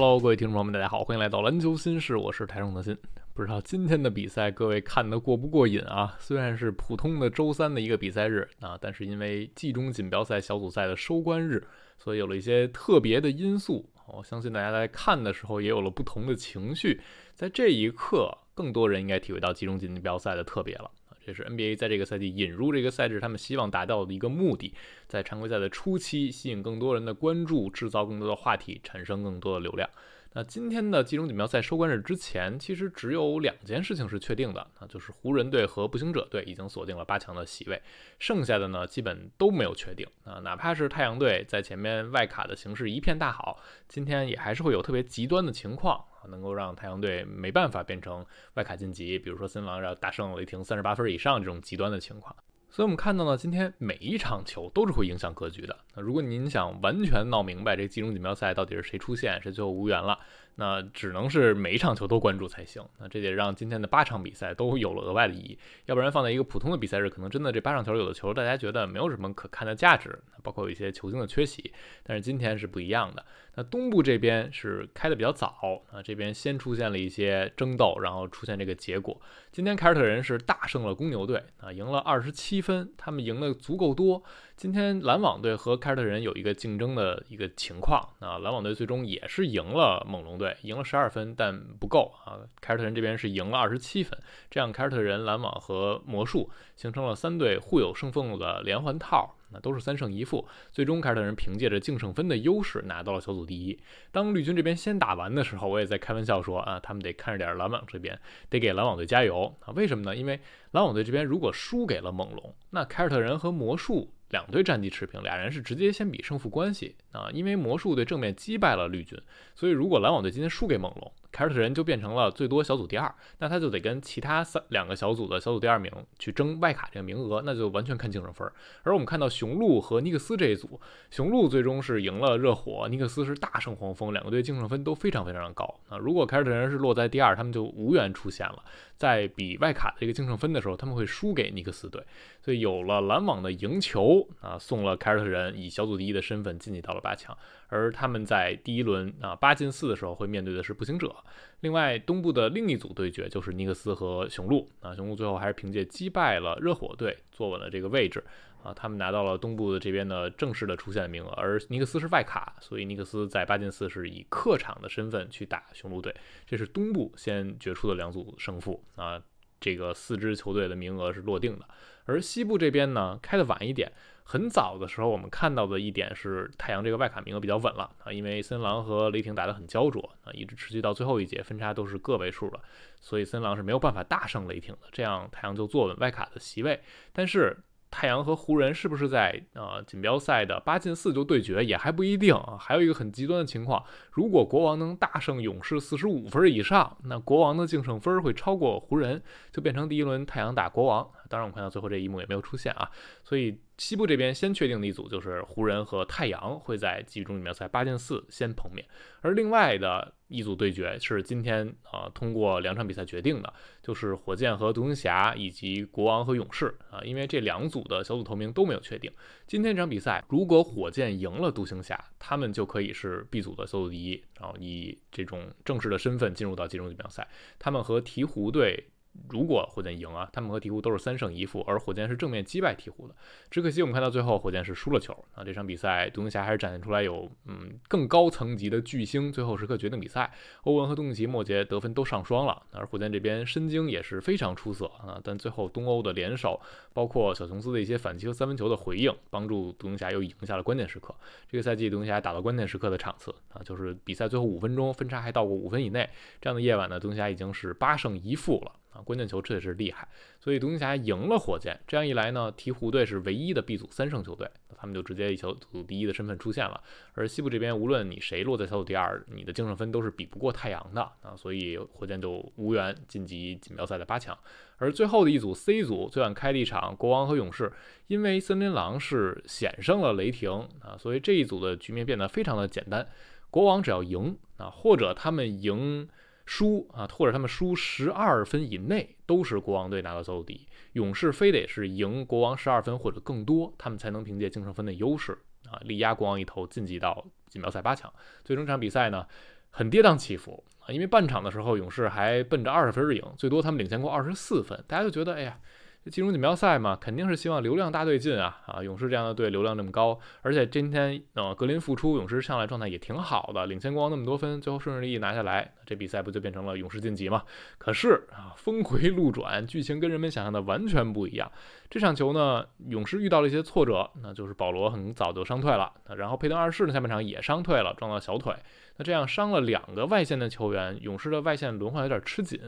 Hello，各位听众朋友们，大家好，欢迎来到篮球新事，我是台中德新。不知道今天的比赛各位看得过不过瘾啊？虽然是普通的周三的一个比赛日啊，但是因为季中锦标赛小组赛的收官日，所以有了一些特别的因素。我相信大家在看的时候也有了不同的情绪。在这一刻，更多人应该体会到季中锦标赛的特别了。这是 NBA 在这个赛季引入这个赛制，他们希望达到的一个目的，在常规赛的初期吸引更多人的关注，制造更多的话题，产生更多的流量。那今天的季中锦标赛收官日之前，其实只有两件事情是确定的，那就是湖人队和步行者队已经锁定了八强的席位，剩下的呢基本都没有确定啊。哪怕是太阳队在前面外卡的形势一片大好，今天也还是会有特别极端的情况，能够让太阳队没办法变成外卡晋级，比如说森王要大胜雷霆三十八分以上这种极端的情况。所以，我们看到呢，今天每一场球都是会影响格局的。那如果您想完全闹明白这季中锦标赛到底是谁出现，谁最后无缘了，那只能是每一场球都关注才行。那这也让今天的八场比赛都有了额外的意义。要不然放在一个普通的比赛日，可能真的这八场球有的球大家觉得没有什么可看的价值，包括有一些球星的缺席。但是今天是不一样的。那东部这边是开的比较早啊，这边先出现了一些争斗，然后出现这个结果。今天凯尔特人是大胜了公牛队啊，赢了二十七分，他们赢的足够多。今天篮网队和凯尔特人有一个竞争的一个情况啊，篮网队最终也是赢了猛龙队，赢了十二分，但不够啊。凯尔特人这边是赢了二十七分，这样凯尔特人、篮网和魔术形成了三队互有胜负的连环套。那都是三胜一负，最终凯尔特人凭借着净胜分的优势拿到了小组第一。当绿军这边先打完的时候，我也在开玩笑说啊，他们得看着点篮网这边，得给篮网队加油啊！为什么呢？因为篮网队这边如果输给了猛龙，那凯尔特人和魔术。两队战绩持平，俩人是直接先比胜负关系。啊，因为魔术队正面击败了绿军，所以如果篮网队今天输给猛龙，凯尔特人就变成了最多小组第二，那他就得跟其他三两个小组的小组第二名去争外卡这个名额，那就完全看净胜分。而我们看到雄鹿和尼克斯这一组，雄鹿最终是赢了热火，尼克斯是大胜黄蜂，两个队净胜分都非常非常的高啊。如果凯尔特人是落在第二，他们就无缘出现了，在比外卡的这个净胜分的时候，他们会输给尼克斯队，所以有了篮网的赢球。啊，送了凯尔特人以小组第一的身份晋级到了八强，而他们在第一轮啊八进四的时候会面对的是步行者。另外，东部的另一组对决就是尼克斯和雄鹿啊，雄鹿最后还是凭借击败了热火队坐稳了这个位置啊，他们拿到了东部的这边的正式的出线名额，而尼克斯是外卡，所以尼克斯在八进四是以客场的身份去打雄鹿队，这是东部先决出的两组胜负啊。这个四支球队的名额是落定的，而西部这边呢开的晚一点，很早的时候我们看到的一点是太阳这个外卡名额比较稳了啊，因为森狼和雷霆打得很焦灼啊，一直持续到最后一节分差都是个位数了，所以森狼是没有办法大胜雷霆的，这样太阳就坐稳外卡的席位，但是。太阳和湖人是不是在呃锦标赛的八进四就对决也还不一定啊。还有一个很极端的情况，如果国王能大胜勇士四十五分以上，那国王的净胜分会超过湖人，就变成第一轮太阳打国王。当然，我们看到最后这一幕也没有出现啊，所以。西部这边先确定的一组就是湖人和太阳会在季中锦标赛八进四先碰面，而另外的一组对决是今天啊通过两场比赛决定的，就是火箭和独行侠以及国王和勇士啊，因为这两组的小组头名都没有确定。今天这场比赛如果火箭赢了独行侠，他们就可以是 B 组的小组第一，然后以这种正式的身份进入到季中锦标赛。他们和鹈鹕队。如果火箭赢啊，他们和鹈鹕都是三胜一负，而火箭是正面击败鹈鹕的。只可惜我们看到最后火箭是输了球啊。这场比赛独行侠还是展现出来有嗯更高层级的巨星，最后时刻决定比赛。欧文和东契奇末节得分都上双了，而火箭这边申京也是非常出色啊。但最后东欧的联手，包括小琼斯的一些反击和三分球的回应，帮助独行侠又赢下了关键时刻。这个赛季独行侠打到关键时刻的场次啊，就是比赛最后五分钟分差还到过五分以内这样的夜晚呢，独行侠已经是八胜一负了。关键球这也是厉害，所以独行侠赢了火箭，这样一来呢，鹈鹕队是唯一的 B 组三胜球队，他们就直接以小组第一的身份出现了。而西部这边，无论你谁落在小组第二，你的净胜分都是比不过太阳的啊，所以火箭就无缘晋级锦标赛的八强。而最后的一组 C 组，最晚开了一场国王和勇士，因为森林狼是险胜了雷霆啊，所以这一组的局面变得非常的简单，国王只要赢啊，或者他们赢。输啊，或者他们输十二分以内，都是国王队拿到最后底。勇士非得是赢国王十二分或者更多，他们才能凭借净胜分的优势啊，力压国王一头晋级到锦标赛八强。最终这场比赛呢，很跌宕起伏啊。因为半场的时候，勇士还奔着二十分赢，最多他们领先过二十四分，大家就觉得，哎呀。进入锦标赛嘛，肯定是希望流量大队进啊啊！勇士这样的队流量这么高，而且今天呃格林复出，勇士上来状态也挺好的，领先国王那么多分，最后顺顺利利拿下来，这比赛不就变成了勇士晋级吗？可是啊，峰回路转，剧情跟人们想象的完全不一样。这场球呢，勇士遇到了一些挫折，那就是保罗很早就伤退了，然后佩顿二世呢下半场也伤退了，撞到小腿。那这样伤了两个外线的球员，勇士的外线轮换有点吃紧，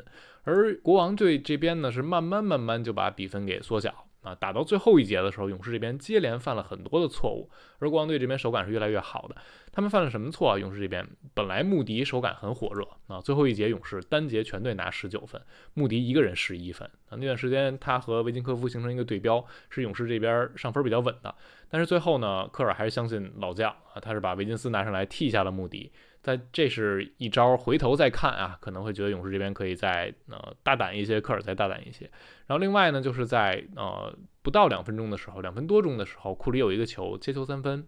而国王队这边呢是慢慢慢慢就把比分给缩小啊。打到最后一节的时候，勇士这边接连犯了很多的错误，而国王队这边手感是越来越好的。他们犯了什么错啊？勇士这边本来穆迪手感很火热啊，最后一节勇士单节全队拿十九分，穆迪一个人十一分啊。那段时间他和维金科夫形成一个对标，是勇士这边上分比较稳的。但是最后呢，科尔还是相信老将啊，他是把维金斯拿上来替下了穆迪。但这是一招，回头再看啊，可能会觉得勇士这边可以再呃大胆一些，科尔再大胆一些。然后另外呢，就是在呃不到两分钟的时候，两分多钟的时候，库里有一个球接球三分。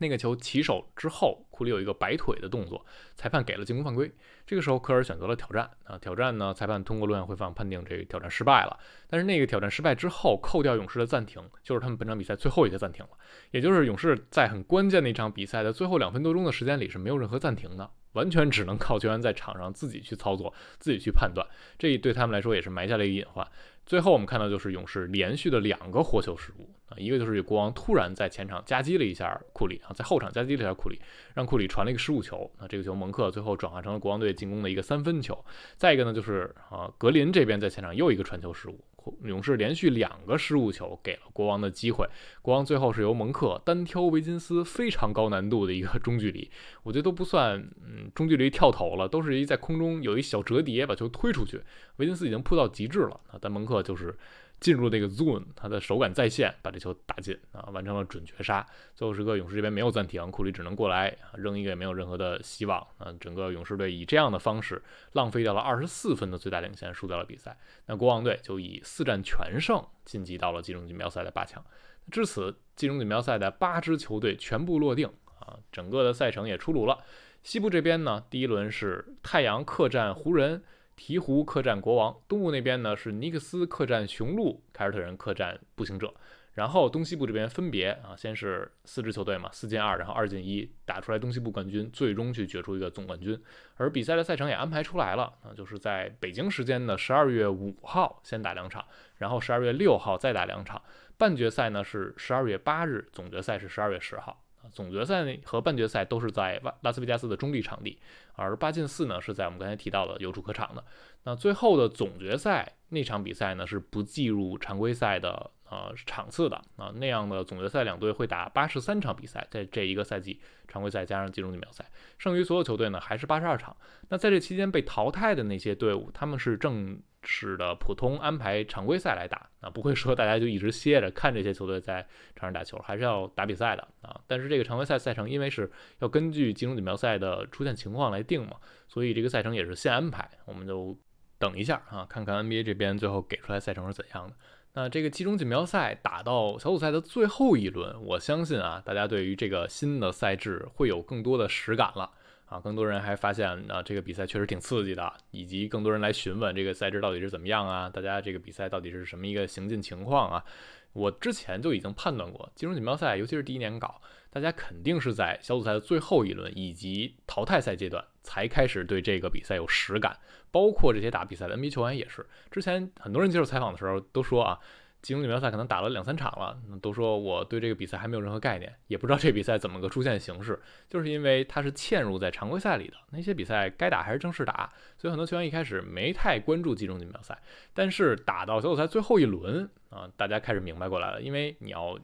那个球起手之后，库里有一个摆腿的动作，裁判给了进攻犯规。这个时候，科尔选择了挑战啊，挑战呢，裁判通过录像回放判定这个挑战失败了。但是那个挑战失败之后，扣掉勇士的暂停，就是他们本场比赛最后一个暂停了。也就是勇士在很关键的一场比赛的最后两分多钟的时间里是没有任何暂停的，完全只能靠球员在场上自己去操作，自己去判断。这对他们来说也是埋下了一个隐患。最后我们看到就是勇士连续的两个活球失误啊，一个就是国王突然在前场夹击了一下库里啊，在后场夹击了一下库里，让库里传了一个失误球，那这个球蒙克最后转化成了国王队进攻的一个三分球。再一个呢就是啊格林这边在前场又一个传球失误。勇士连续两个失误球给了国王的机会，国王最后是由蒙克单挑维金斯，非常高难度的一个 中距离，我觉得都不算嗯中距离跳投了，都是一在空中有一小折叠把球推出去，维金斯已经扑到极致了啊，但蒙克就是。进入这个 zone，他的手感在线，把这球打进啊，完成了准绝杀。最后时刻，勇士这边没有暂停，库里只能过来扔一个，也没有任何的希望啊。整个勇士队以这样的方式浪费掉了二十四分的最大领先，输掉了比赛。那国王队就以四战全胜晋级到了季中锦标赛的八强。至此，季中锦标赛的八支球队全部落定啊，整个的赛程也出炉了。西部这边呢，第一轮是太阳客战湖人。鹈鹕客战国王，东部那边呢是尼克斯客战雄鹿，凯尔特人客战步行者。然后东西部这边分别啊，先是四支球队嘛，四进二，然后二进一，打出来东西部冠军，最终去决出一个总冠军。而比赛的赛程也安排出来了啊，就是在北京时间的十二月五号先打两场，然后十二月六号再打两场。半决赛呢是十二月八日，总决赛是十二月十号。总决赛和半决赛都是在拉斯维加斯的中立场地，而八进四呢是在我们刚才提到的有主客场的。那最后的总决赛那场比赛呢是不计入常规赛的呃场次的啊，那样的总决赛两队会打八十三场比赛，在这一个赛季常规赛加上季中锦标赛，剩余所有球队呢还是八十二场。那在这期间被淘汰的那些队伍，他们是正。式的，普通安排常规赛来打啊，不会说大家就一直歇着看这些球队在场上打球，还是要打比赛的啊。但是这个常规赛赛程因为是要根据季中锦标赛的出现情况来定嘛，所以这个赛程也是现安排。我们就等一下啊，看看 NBA 这边最后给出来赛程是怎样的。那这个集中锦标赛打到小组赛的最后一轮，我相信啊，大家对于这个新的赛制会有更多的实感了。啊，更多人还发现啊，这个比赛确实挺刺激的，以及更多人来询问这个赛制到底是怎么样啊？大家这个比赛到底是什么一个行进情况啊？我之前就已经判断过，金融锦标赛尤其是第一年搞，大家肯定是在小组赛的最后一轮以及淘汰赛阶段才开始对这个比赛有实感，包括这些打比赛的 NBA 球员也是。之前很多人接受采访的时候都说啊。集中锦标赛可能打了两三场了，都说我对这个比赛还没有任何概念，也不知道这比赛怎么个出现形式，就是因为它是嵌入在常规赛里的，那些比赛该打还是正式打，所以很多球员一开始没太关注集中锦标赛，但是打到小组赛最后一轮啊，大家开始明白过来了，因为你要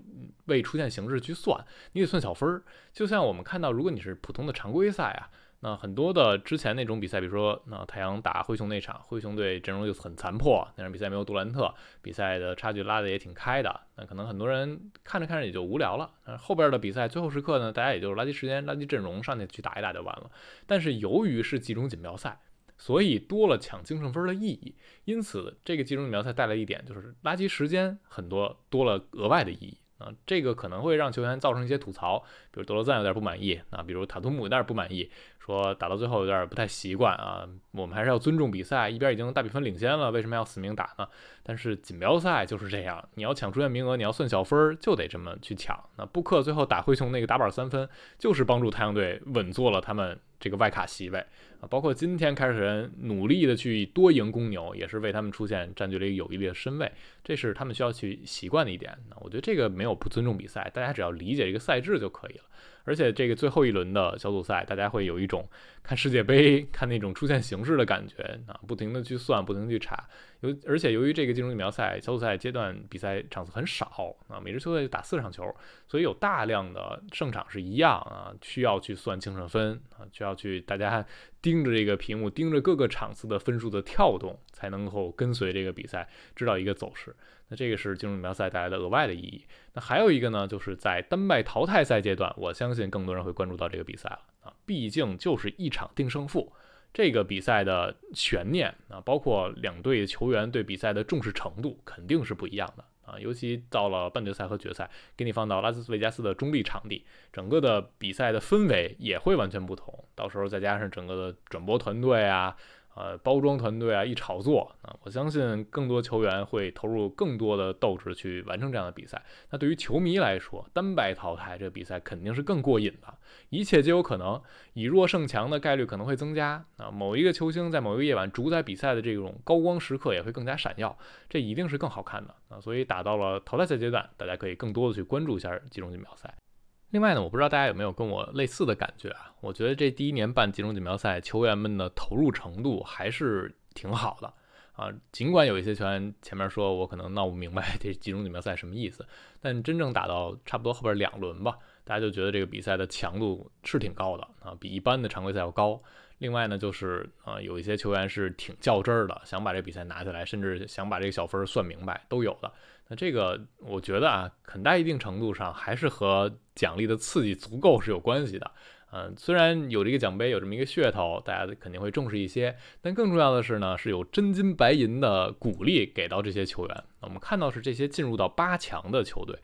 为出现形式去算，你得算小分儿，就像我们看到，如果你是普通的常规赛啊。那很多的之前那种比赛，比如说那太阳打灰熊那场，灰熊队阵容就很残破，那场比赛没有杜兰特，比赛的差距拉的也挺开的。那可能很多人看着看着也就无聊了。后边的比赛最后时刻呢，大家也就是垃圾时间、垃圾阵容上去去打一打就完了。但是由于是季中锦标赛，所以多了抢净胜分的意义。因此这个季中锦标赛带来一点就是垃圾时间很多多了额外的意义。啊，这个可能会让球员造成一些吐槽，比如德罗赞有点不满意啊，比如塔图姆有点不满意，说打到最后有点不太习惯啊。我们还是要尊重比赛，一边已经大比分领先了，为什么要死命打呢？但是锦标赛就是这样，你要抢出线名额，你要算小分儿，就得这么去抢。那布克最后打灰熊那个打板三分，就是帮助太阳队稳坐了他们这个外卡席位啊。包括今天开始人努力的去多赢公牛，也是为他们出现占据了一个有利的身位，这是他们需要去习惯的一点。那我觉得这个没有不尊重比赛，大家只要理解这个赛制就可以了。而且这个最后一轮的小组赛，大家会有一种看世界杯看那种出现形式的感觉啊，不停的去算，不停的去查。由而且由于这个进入锦标赛小组赛阶段比赛场次很少啊，每支球队打四场球，所以有大量的胜场是一样啊，需要去算净胜分啊，需要去大家盯着这个屏幕，盯着各个场次的分数的跳动，才能够跟随这个比赛知道一个走势。那这个是进入锦标赛带来的额外的意义。那还有一个呢，就是在丹麦淘汰赛阶段，我相信更多人会关注到这个比赛了啊，毕竟就是一场定胜负，这个比赛的悬念啊，包括两队球员对比赛的重视程度肯定是不一样的啊，尤其到了半决赛和决赛，给你放到拉斯维加斯的中立场地，整个的比赛的氛围也会完全不同，到时候再加上整个的转播团队啊。呃，包装团队啊，一炒作啊，我相信更多球员会投入更多的斗志去完成这样的比赛。那对于球迷来说，单败淘汰这个比赛肯定是更过瘾的，一切皆有可能，以弱胜强的概率可能会增加啊。某一个球星在某一个夜晚主宰比赛的这种高光时刻也会更加闪耀，这一定是更好看的啊。所以打到了淘汰赛阶段，大家可以更多的去关注一下集中锦标赛。另外呢，我不知道大家有没有跟我类似的感觉啊？我觉得这第一年办集中锦标赛，球员们的投入程度还是挺好的啊。尽管有一些球员前面说我可能闹不明白这集中锦标赛什么意思，但真正打到差不多后边两轮吧，大家就觉得这个比赛的强度是挺高的啊，比一般的常规赛要高。另外呢，就是啊，有一些球员是挺较真儿的，想把这比赛拿下来，甚至想把这个小分算明白，都有的。那这个我觉得啊，很大一定程度上还是和奖励的刺激足够是有关系的。嗯，虽然有这个奖杯，有这么一个噱头，大家肯定会重视一些，但更重要的是呢，是有真金白银的鼓励给到这些球员。我们看到是这些进入到八强的球队，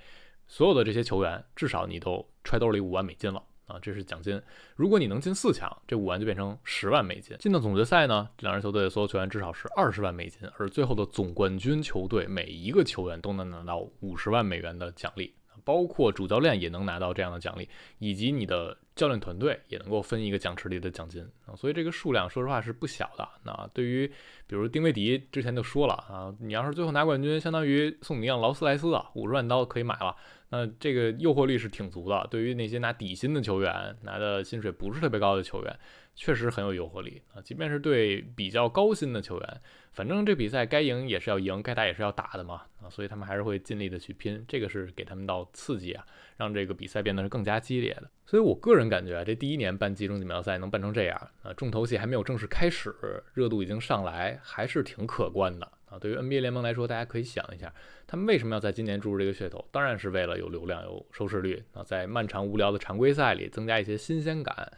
所有的这些球员，至少你都揣兜里五万美金了。啊，这是奖金。如果你能进四强，这五万就变成十万美金。进到总决赛呢，两支球队的所有球员至少是二十万美金，而最后的总冠军球队每一个球员都能拿到五十万美元的奖励，包括主教练也能拿到这样的奖励，以及你的教练团队也能够分一个奖池里的奖金啊。所以这个数量说实话是不小的。那对于比如丁威迪之前就说了啊，你要是最后拿冠军，相当于送你一辆劳斯莱斯啊，五十万刀可以买了。那这个诱惑力是挺足的，对于那些拿底薪的球员，拿的薪水不是特别高的球员，确实很有诱惑力啊。即便是对比较高薪的球员，反正这比赛该赢也是要赢，该打也是要打的嘛啊，所以他们还是会尽力的去拼，这个是给他们到刺激啊，让这个比赛变得是更加激烈的。所以我个人感觉啊，这第一年办集中锦标赛能办成这样啊，重头戏还没有正式开始，热度已经上来，还是挺可观的。啊，对于 NBA 联盟来说，大家可以想一下，他们为什么要在今年注入这个噱头？当然是为了有流量、有收视率啊，在漫长无聊的常规赛里增加一些新鲜感。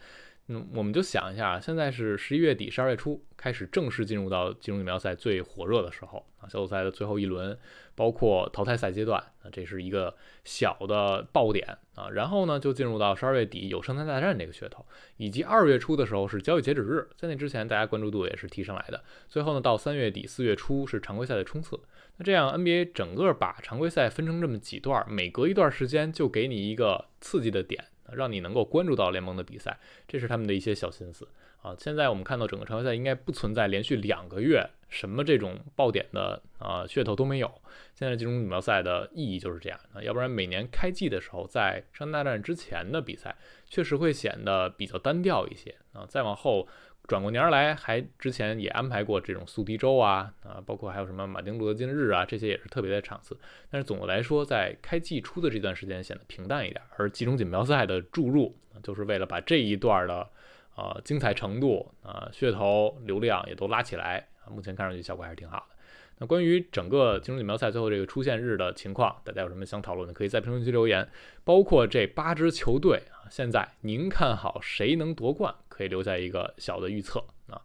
嗯，我们就想一下，现在是十一月底、十二月初，开始正式进入到金融锦标赛最火热的时候啊，小组赛的最后一轮，包括淘汰赛阶段啊，这是一个小的爆点啊。然后呢，就进入到十二月底有圣诞大战这个噱头，以及二月初的时候是交易截止日，在那之前大家关注度也是提上来的。最后呢，到三月底、四月初是常规赛的冲刺。那这样 NBA 整个把常规赛分成这么几段，每隔一段时间就给你一个刺激的点。让你能够关注到联盟的比赛，这是他们的一些小心思啊。现在我们看到整个常规赛应该不存在连续两个月什么这种爆点的啊噱头都没有。现在这种锦标赛的意义就是这样啊，要不然每年开季的时候，在圣诞大战之前的比赛确实会显得比较单调一些啊。再往后。转过年来，还之前也安排过这种速敌周啊啊，包括还有什么马丁路德金日啊，这些也是特别的场次。但是总的来说，在开季初的这段时间显得平淡一点，而集中锦标赛的注入，就是为了把这一段的啊精彩程度啊噱头流量也都拉起来啊。目前看上去效果还是挺好的。那关于整个集中锦标赛最后这个出现日的情况，大家有什么想讨论的，可以在评论区留言。包括这八支球队，现在您看好谁能夺冠？可以留下一个小的预测啊，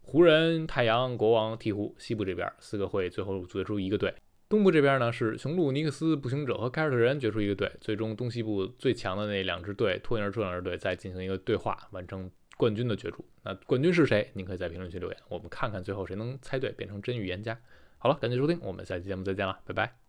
湖人、太阳、国王、鹈鹕，西部这边四个会最后决出一个队。东部这边呢是雄鹿、尼克斯、步行者和凯尔特人决出一个队，最终东西部最强的那两支队脱颖而出两支队再进行一个对话，完成冠军的角逐。那冠军是谁？您可以在评论区留言，我们看看最后谁能猜对，变成真预言家。好了，感谢收听，我们下期节目再见了，拜拜。